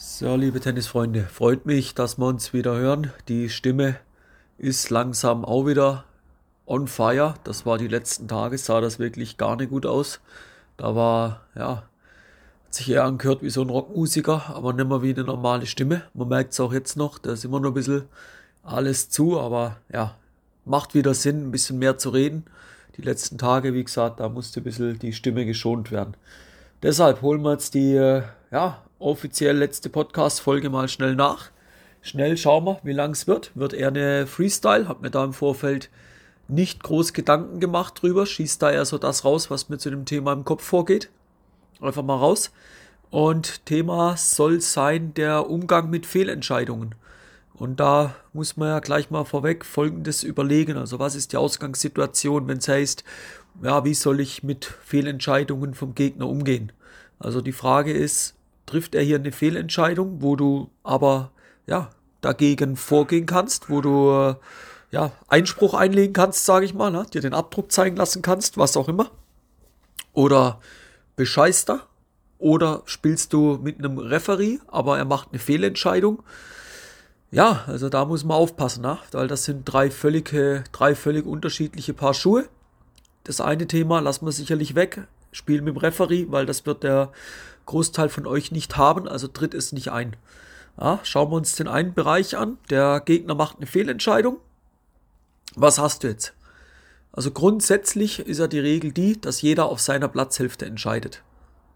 So, liebe Tennisfreunde, freut mich, dass wir uns wieder hören. Die Stimme ist langsam auch wieder on fire. Das war die letzten Tage, sah das wirklich gar nicht gut aus. Da war, ja, hat sich eher angehört wie so ein Rockmusiker, aber nicht mehr wie eine normale Stimme. Man merkt es auch jetzt noch, da ist immer noch ein bisschen alles zu, aber ja, macht wieder Sinn, ein bisschen mehr zu reden. Die letzten Tage, wie gesagt, da musste ein bisschen die Stimme geschont werden. Deshalb holen wir jetzt die, äh, ja, offiziell letzte Podcast-Folge mal schnell nach. Schnell schauen wir, wie lang es wird. Wird eher eine Freestyle. Hab mir da im Vorfeld nicht groß Gedanken gemacht drüber. Schießt da eher so das raus, was mir zu dem Thema im Kopf vorgeht. Einfach mal raus. Und Thema soll sein der Umgang mit Fehlentscheidungen. Und da muss man ja gleich mal vorweg Folgendes überlegen. Also was ist die Ausgangssituation, wenn es heißt, ja, wie soll ich mit Fehlentscheidungen vom Gegner umgehen? Also die Frage ist, trifft er hier eine Fehlentscheidung, wo du aber ja dagegen vorgehen kannst, wo du äh, ja Einspruch einlegen kannst, sage ich mal, ne? dir den Abdruck zeigen lassen kannst, was auch immer. Oder bescheißt er? Oder spielst du mit einem Referee, aber er macht eine Fehlentscheidung? Ja, also da muss man aufpassen, ne? weil das sind drei völlig, drei völlig unterschiedliche Paar Schuhe. Das eine Thema lassen wir sicherlich weg, spielen mit dem Referee, weil das wird der Großteil von euch nicht haben, also tritt es nicht ein. Ja, schauen wir uns den einen Bereich an. Der Gegner macht eine Fehlentscheidung. Was hast du jetzt? Also grundsätzlich ist ja die Regel die, dass jeder auf seiner Platzhälfte entscheidet.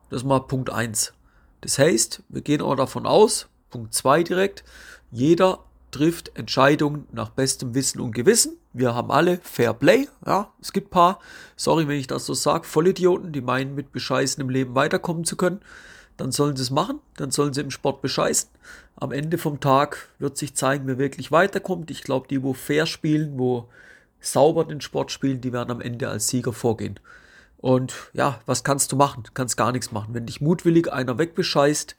Das ist mal Punkt 1. Das heißt, wir gehen auch davon aus, Punkt 2 direkt, jeder trifft Entscheidungen nach bestem Wissen und Gewissen. Wir haben alle Fair Play. Ja, es gibt paar, sorry, wenn ich das so sage, Vollidioten, die meinen, mit Bescheißen im Leben weiterkommen zu können. Dann sollen sie es machen, dann sollen sie im Sport bescheißen. Am Ende vom Tag wird sich zeigen, wer wirklich weiterkommt. Ich glaube, die, wo fair spielen, wo sauber den Sport spielen, die werden am Ende als Sieger vorgehen. Und ja, was kannst du machen? Du kannst gar nichts machen. Wenn dich mutwillig einer wegbescheißt,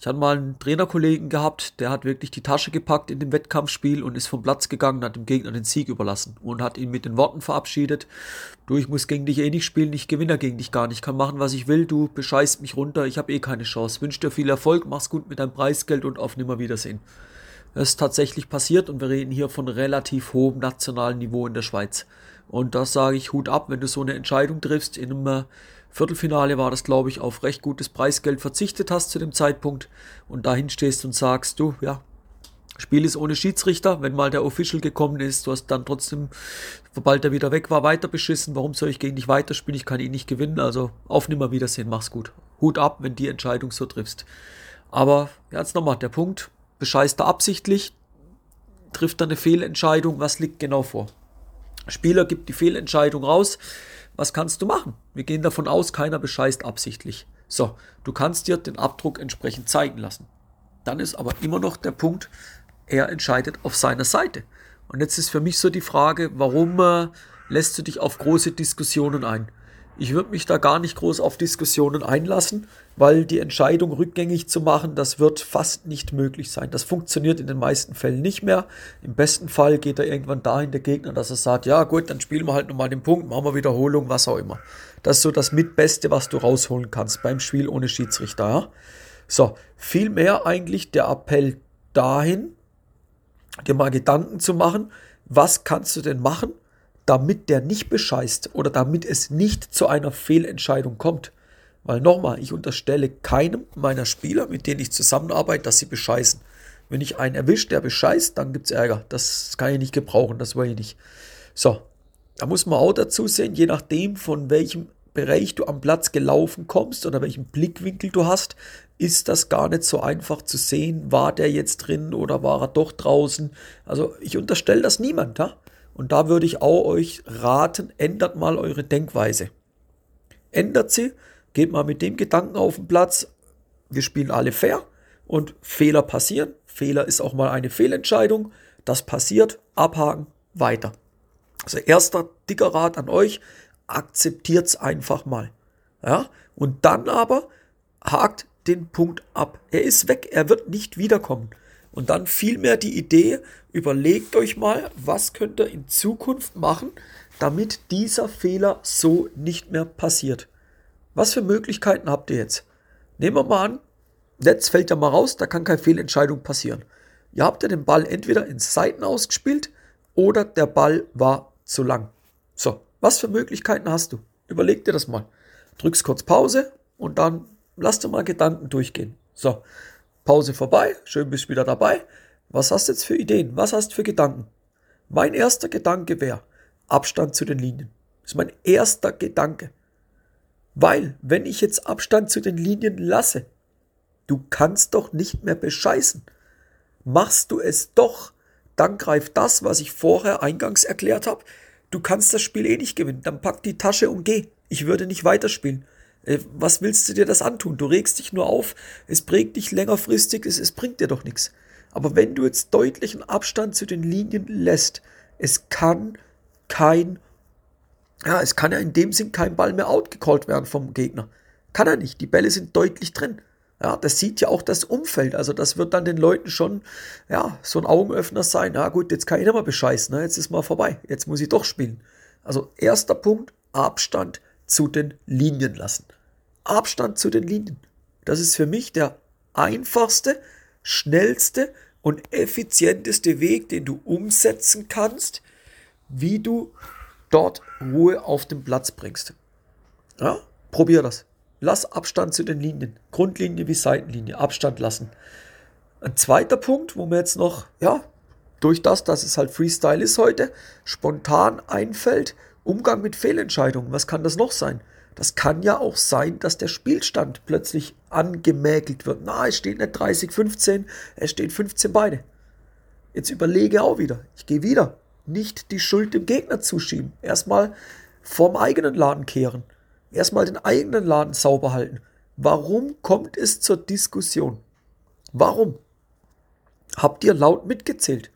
ich hatte mal einen Trainerkollegen gehabt, der hat wirklich die Tasche gepackt in dem Wettkampfspiel und ist vom Platz gegangen, hat dem Gegner den Sieg überlassen und hat ihn mit den Worten verabschiedet. Du, ich muss gegen dich eh nicht spielen, ich gewinne gegen dich gar nicht, ich kann machen, was ich will, du bescheißt mich runter, ich habe eh keine Chance. Wünsche dir viel Erfolg, mach's gut mit deinem Preisgeld und auf Nimmerwiedersehen. Das ist tatsächlich passiert und wir reden hier von relativ hohem nationalen Niveau in der Schweiz. Und das sage ich Hut ab, wenn du so eine Entscheidung triffst in einem äh, Viertelfinale war das, glaube ich, auf recht gutes Preisgeld verzichtet hast zu dem Zeitpunkt und dahin stehst und sagst, du, ja, Spiel ist ohne Schiedsrichter, wenn mal der Official gekommen ist, du hast dann trotzdem, sobald er wieder weg war, weiter beschissen, warum soll ich gegen dich weiterspielen, ich kann ihn nicht gewinnen, also auf Nimmerwiedersehen, mach's gut. Hut ab, wenn die Entscheidung so triffst. Aber jetzt nochmal der Punkt, bescheißt er absichtlich, trifft er eine Fehlentscheidung, was liegt genau vor? Spieler gibt die Fehlentscheidung raus, was kannst du machen? Wir gehen davon aus, keiner bescheißt absichtlich. So, du kannst dir den Abdruck entsprechend zeigen lassen. Dann ist aber immer noch der Punkt, er entscheidet auf seiner Seite. Und jetzt ist für mich so die Frage, warum äh, lässt du dich auf große Diskussionen ein? Ich würde mich da gar nicht groß auf Diskussionen einlassen, weil die Entscheidung rückgängig zu machen, das wird fast nicht möglich sein. Das funktioniert in den meisten Fällen nicht mehr. Im besten Fall geht er irgendwann dahin, der Gegner, dass er sagt, ja gut, dann spielen wir halt nochmal den Punkt, machen wir Wiederholung, was auch immer. Das ist so das Mitbeste, was du rausholen kannst beim Spiel ohne Schiedsrichter. Ja? So, vielmehr eigentlich der Appell dahin, dir mal Gedanken zu machen, was kannst du denn machen, damit der nicht bescheißt oder damit es nicht zu einer Fehlentscheidung kommt. Weil nochmal, ich unterstelle keinem meiner Spieler, mit denen ich zusammenarbeite, dass sie bescheißen. Wenn ich einen erwische, der bescheißt, dann gibt es Ärger. Das kann ich nicht gebrauchen, das will ich nicht. So, da muss man auch dazu sehen, je nachdem, von welchem Bereich du am Platz gelaufen kommst oder welchen Blickwinkel du hast, ist das gar nicht so einfach zu sehen, war der jetzt drin oder war er doch draußen. Also ich unterstelle das niemand, ja? Und da würde ich auch euch raten, ändert mal eure Denkweise. Ändert sie, geht mal mit dem Gedanken auf den Platz, wir spielen alle fair und Fehler passieren. Fehler ist auch mal eine Fehlentscheidung. Das passiert, abhaken, weiter. Also erster dicker Rat an euch, akzeptiert's einfach mal. Ja? Und dann aber hakt den Punkt ab. Er ist weg, er wird nicht wiederkommen. Und dann vielmehr die Idee, überlegt euch mal, was könnt ihr in Zukunft machen, damit dieser Fehler so nicht mehr passiert. Was für Möglichkeiten habt ihr jetzt? Nehmen wir mal an, Netz fällt ja mal raus, da kann keine Fehlentscheidung passieren. Ihr habt ja den Ball entweder ins Seiten ausgespielt oder der Ball war zu lang. So, was für Möglichkeiten hast du? Überleg dir das mal. Drückst kurz Pause und dann lass dir mal Gedanken durchgehen. So, Pause vorbei, schön bist wieder dabei. Was hast du jetzt für Ideen? Was hast du für Gedanken? Mein erster Gedanke wäre Abstand zu den Linien. Das ist mein erster Gedanke. Weil, wenn ich jetzt Abstand zu den Linien lasse, du kannst doch nicht mehr bescheißen. Machst du es doch, dann greift das, was ich vorher eingangs erklärt habe. Du kannst das Spiel eh nicht gewinnen. Dann pack die Tasche und geh. Ich würde nicht weiterspielen. Äh, was willst du dir das antun? Du regst dich nur auf, es prägt dich längerfristig, es, es bringt dir doch nichts. Aber wenn du jetzt deutlichen Abstand zu den Linien lässt, es kann kein, ja, es kann ja in dem Sinn kein Ball mehr outgecallt werden vom Gegner. Kann er nicht. Die Bälle sind deutlich drin. Ja, das sieht ja auch das Umfeld. Also das wird dann den Leuten schon, ja, so ein Augenöffner sein. Ja gut, jetzt kann ich nicht mehr bescheißen. Ne? Jetzt ist mal vorbei. Jetzt muss ich doch spielen. Also erster Punkt, Abstand zu den Linien lassen. Abstand zu den Linien. Das ist für mich der einfachste, schnellste und effizienteste Weg, den du umsetzen kannst, wie du dort Ruhe auf den Platz bringst. Ja, probier das. Lass Abstand zu den Linien. Grundlinie wie Seitenlinie. Abstand lassen. Ein zweiter Punkt, wo mir jetzt noch, ja, durch das, dass es halt Freestyle ist heute, spontan einfällt, Umgang mit Fehlentscheidungen. Was kann das noch sein? Das kann ja auch sein, dass der Spielstand plötzlich angemäkelt wird. Na, es steht nicht 30, 15, es steht 15 beide. Jetzt überlege auch wieder. Ich gehe wieder. Nicht die Schuld dem Gegner zuschieben. Erstmal vorm eigenen Laden kehren. Erstmal den eigenen Laden sauber halten. Warum kommt es zur Diskussion? Warum? Habt ihr laut mitgezählt?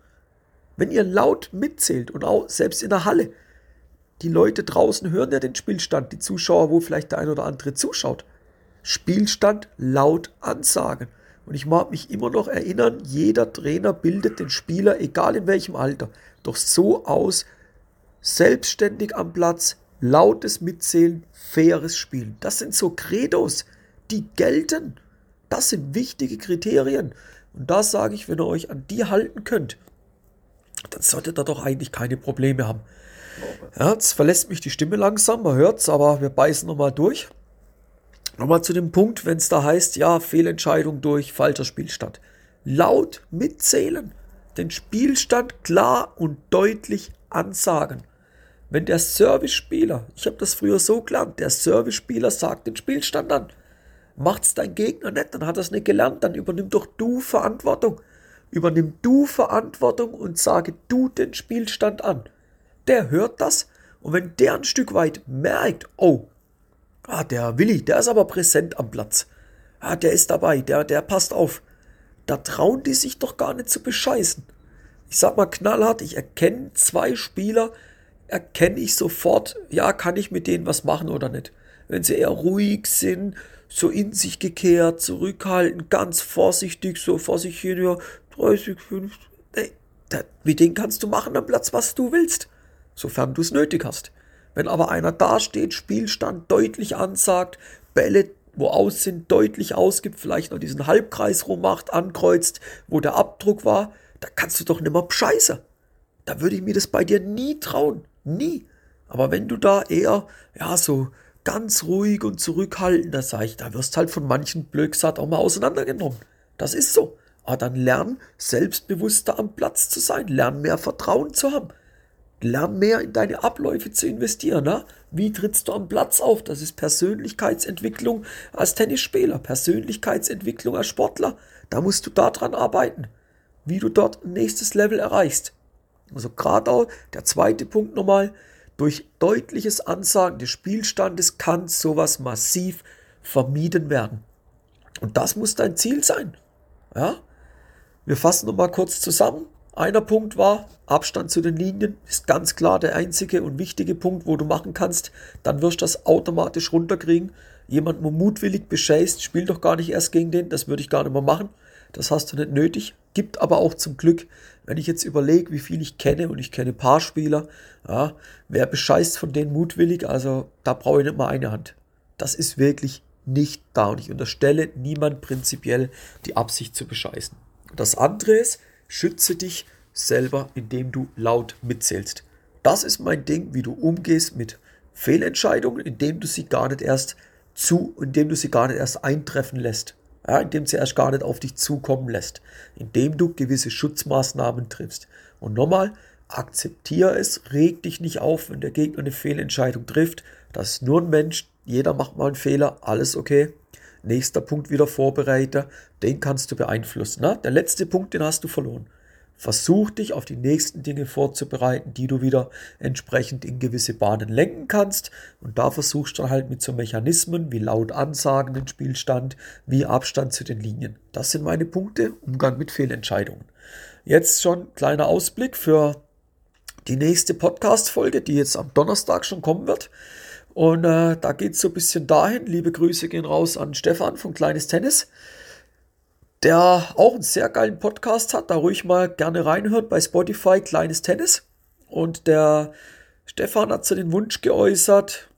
Wenn ihr laut mitzählt und auch selbst in der Halle, die Leute draußen hören ja den Spielstand, die Zuschauer, wo vielleicht der ein oder andere zuschaut. Spielstand laut ansagen. Und ich mag mich immer noch erinnern, jeder Trainer bildet den Spieler, egal in welchem Alter, doch so aus, selbstständig am Platz, lautes Mitzählen, faires Spielen. Das sind so Credos, die gelten. Das sind wichtige Kriterien. Und da sage ich, wenn ihr euch an die halten könnt, dann solltet ihr doch eigentlich keine Probleme haben. Ja, jetzt verlässt mich die Stimme langsam, man hört es, aber wir beißen nochmal durch. Nochmal zu dem Punkt, wenn es da heißt, ja, Fehlentscheidung durch falscher Spielstand. Laut mitzählen, den Spielstand klar und deutlich ansagen. Wenn der Service-Spieler, ich habe das früher so gelernt, der Service-Spieler sagt den Spielstand an. Macht's dein Gegner nicht, dann hat er es nicht gelernt, dann übernimm doch du Verantwortung. Übernimm du Verantwortung und sage du den Spielstand an der hört das und wenn der ein Stück weit merkt, oh, ah, der Willi, der ist aber präsent am Platz, ah, der ist dabei, der, der passt auf, da trauen die sich doch gar nicht zu bescheißen. Ich sag mal knallhart, ich erkenne zwei Spieler, erkenne ich sofort, ja, kann ich mit denen was machen oder nicht. Wenn sie eher ruhig sind, so in sich gekehrt, zurückhaltend, ganz vorsichtig, so vor sich hin, ja, 30, 50, ey, da, mit denen kannst du machen am Platz, was du willst sofern du es nötig hast. Wenn aber einer dasteht, Spielstand deutlich ansagt, Bälle, wo aus sind, deutlich ausgibt, vielleicht noch diesen Halbkreis rummacht, ankreuzt, wo der Abdruck war, da kannst du doch nimmer bescheißen. Da würde ich mir das bei dir nie trauen. Nie. Aber wenn du da eher, ja, so ganz ruhig und zurückhaltend, da sag ich, da wirst halt von manchen Blöcksatt auch mal auseinandergenommen. Das ist so. Aber dann lern, selbstbewusster am Platz zu sein, lern mehr Vertrauen zu haben. Lern mehr in deine Abläufe zu investieren. Ne? Wie trittst du am Platz auf? Das ist Persönlichkeitsentwicklung als Tennisspieler, Persönlichkeitsentwicklung als Sportler. Da musst du daran arbeiten, wie du dort ein nächstes Level erreichst. Also gerade auch der zweite Punkt nochmal, durch deutliches Ansagen des Spielstandes kann sowas massiv vermieden werden. Und das muss dein Ziel sein. Ja? Wir fassen nochmal kurz zusammen. Einer Punkt war, Abstand zu den Linien ist ganz klar der einzige und wichtige Punkt, wo du machen kannst. Dann wirst du das automatisch runterkriegen. Jemand, wo mutwillig bescheißt, spielt doch gar nicht erst gegen den. Das würde ich gar nicht mehr machen. Das hast du nicht nötig. Gibt aber auch zum Glück, wenn ich jetzt überlege, wie viel ich kenne und ich kenne Paarspieler, ja, wer bescheißt von denen mutwillig, also da brauche ich nicht mal eine Hand. Das ist wirklich nicht da. Und ich unterstelle niemand prinzipiell die Absicht zu bescheißen. Das andere ist, schütze dich selber, indem du laut mitzählst. Das ist mein Ding, wie du umgehst mit Fehlentscheidungen, indem du sie gar nicht erst zu, indem du sie gar nicht erst eintreffen lässt. Ja, indem sie erst gar nicht auf dich zukommen lässt, indem du gewisse Schutzmaßnahmen triffst. Und nochmal, akzeptiere es, reg dich nicht auf, wenn der Gegner eine Fehlentscheidung trifft. Das ist nur ein Mensch, jeder macht mal einen Fehler, alles okay. Nächster Punkt wieder Vorbereiter, den kannst du beeinflussen. Ne? Der letzte Punkt, den hast du verloren. Versuch dich auf die nächsten Dinge vorzubereiten, die du wieder entsprechend in gewisse Bahnen lenken kannst. Und da versuchst du halt mit so Mechanismen wie laut Ansagen den Spielstand, wie Abstand zu den Linien. Das sind meine Punkte, Umgang mit Fehlentscheidungen. Jetzt schon kleiner Ausblick für die nächste Podcast-Folge, die jetzt am Donnerstag schon kommen wird. Und äh, da geht es so ein bisschen dahin. Liebe Grüße gehen raus an Stefan von Kleines Tennis der auch einen sehr geilen Podcast hat, da ruhig mal gerne reinhört bei Spotify, Kleines Tennis. Und der Stefan hat so den Wunsch geäußert,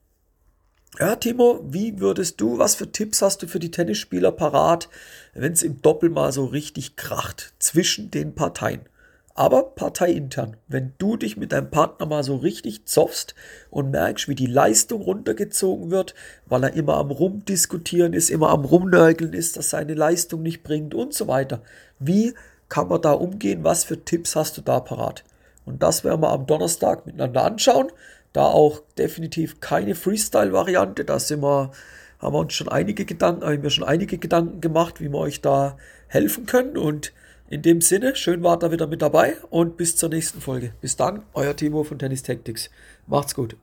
ja, Timo, wie würdest du, was für Tipps hast du für die Tennisspieler parat, wenn es im Doppel mal so richtig kracht zwischen den Parteien? Aber parteiintern. Wenn du dich mit deinem Partner mal so richtig zoffst und merkst, wie die Leistung runtergezogen wird, weil er immer am Rumdiskutieren ist, immer am Rumnörgeln ist, dass seine Leistung nicht bringt und so weiter. Wie kann man da umgehen? Was für Tipps hast du da parat? Und das werden wir am Donnerstag miteinander anschauen. Da auch definitiv keine Freestyle-Variante. Da sind wir, haben wir uns schon einige Gedanken, haben wir schon einige Gedanken gemacht, wie wir euch da helfen können. Und in dem Sinne, schön wart ihr wieder mit dabei und bis zur nächsten Folge. Bis dann, euer Timo von Tennis Tactics. Macht's gut.